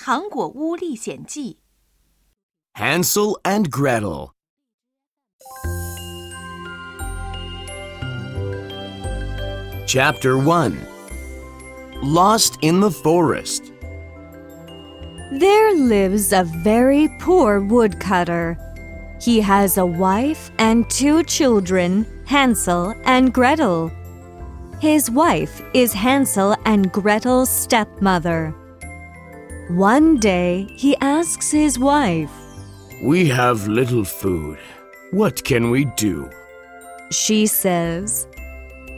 糖果屋历险记》 Hansel and Gretel. Chapter 1 Lost in the Forest. There lives a very poor woodcutter. He has a wife and two children, Hansel and Gretel. His wife is Hansel and Gretel's stepmother. One day he asks his wife. We have little food. What can we do? She says,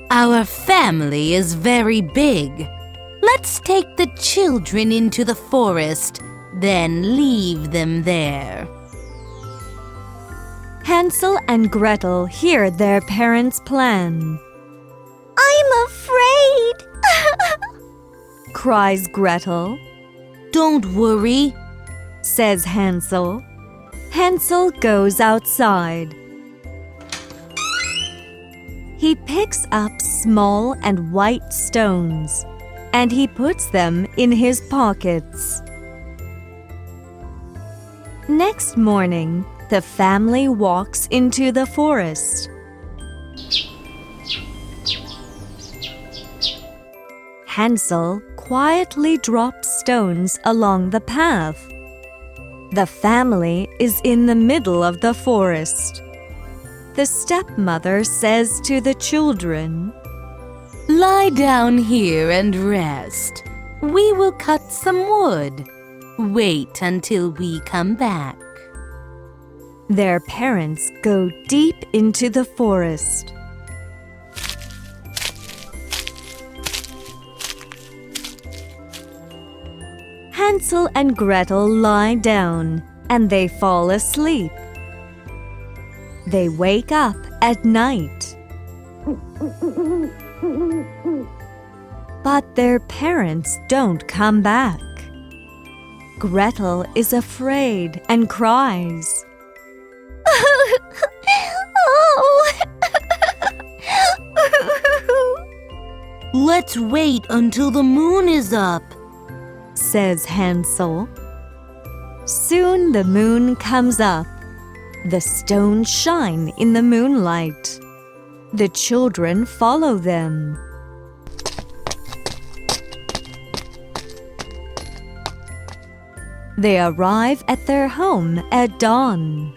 Our family is very big. Let's take the children into the forest, then leave them there. Hansel and Gretel hear their parents' plan. I'm afraid. Cries Gretel, Don't worry. says Hansel. Hansel goes outside. He picks up small and white stones and he puts them in his pockets. Next morning, the family walks into the forest. Hansel quietly drops stones along the path. The family is in the middle of the forest. The stepmother says to the children, Lie down here and rest. We will cut some wood. Wait until we come back. Their parents go deep into the forest. Hansel and Gretel lie down and they fall asleep. They wake up at night. But their parents don't come back. Gretel is afraid and cries. Let's wait until the moon is up. Says Hansel. Soon the moon comes up. The stones shine in the moonlight. The children follow them. They arrive at their home at dawn.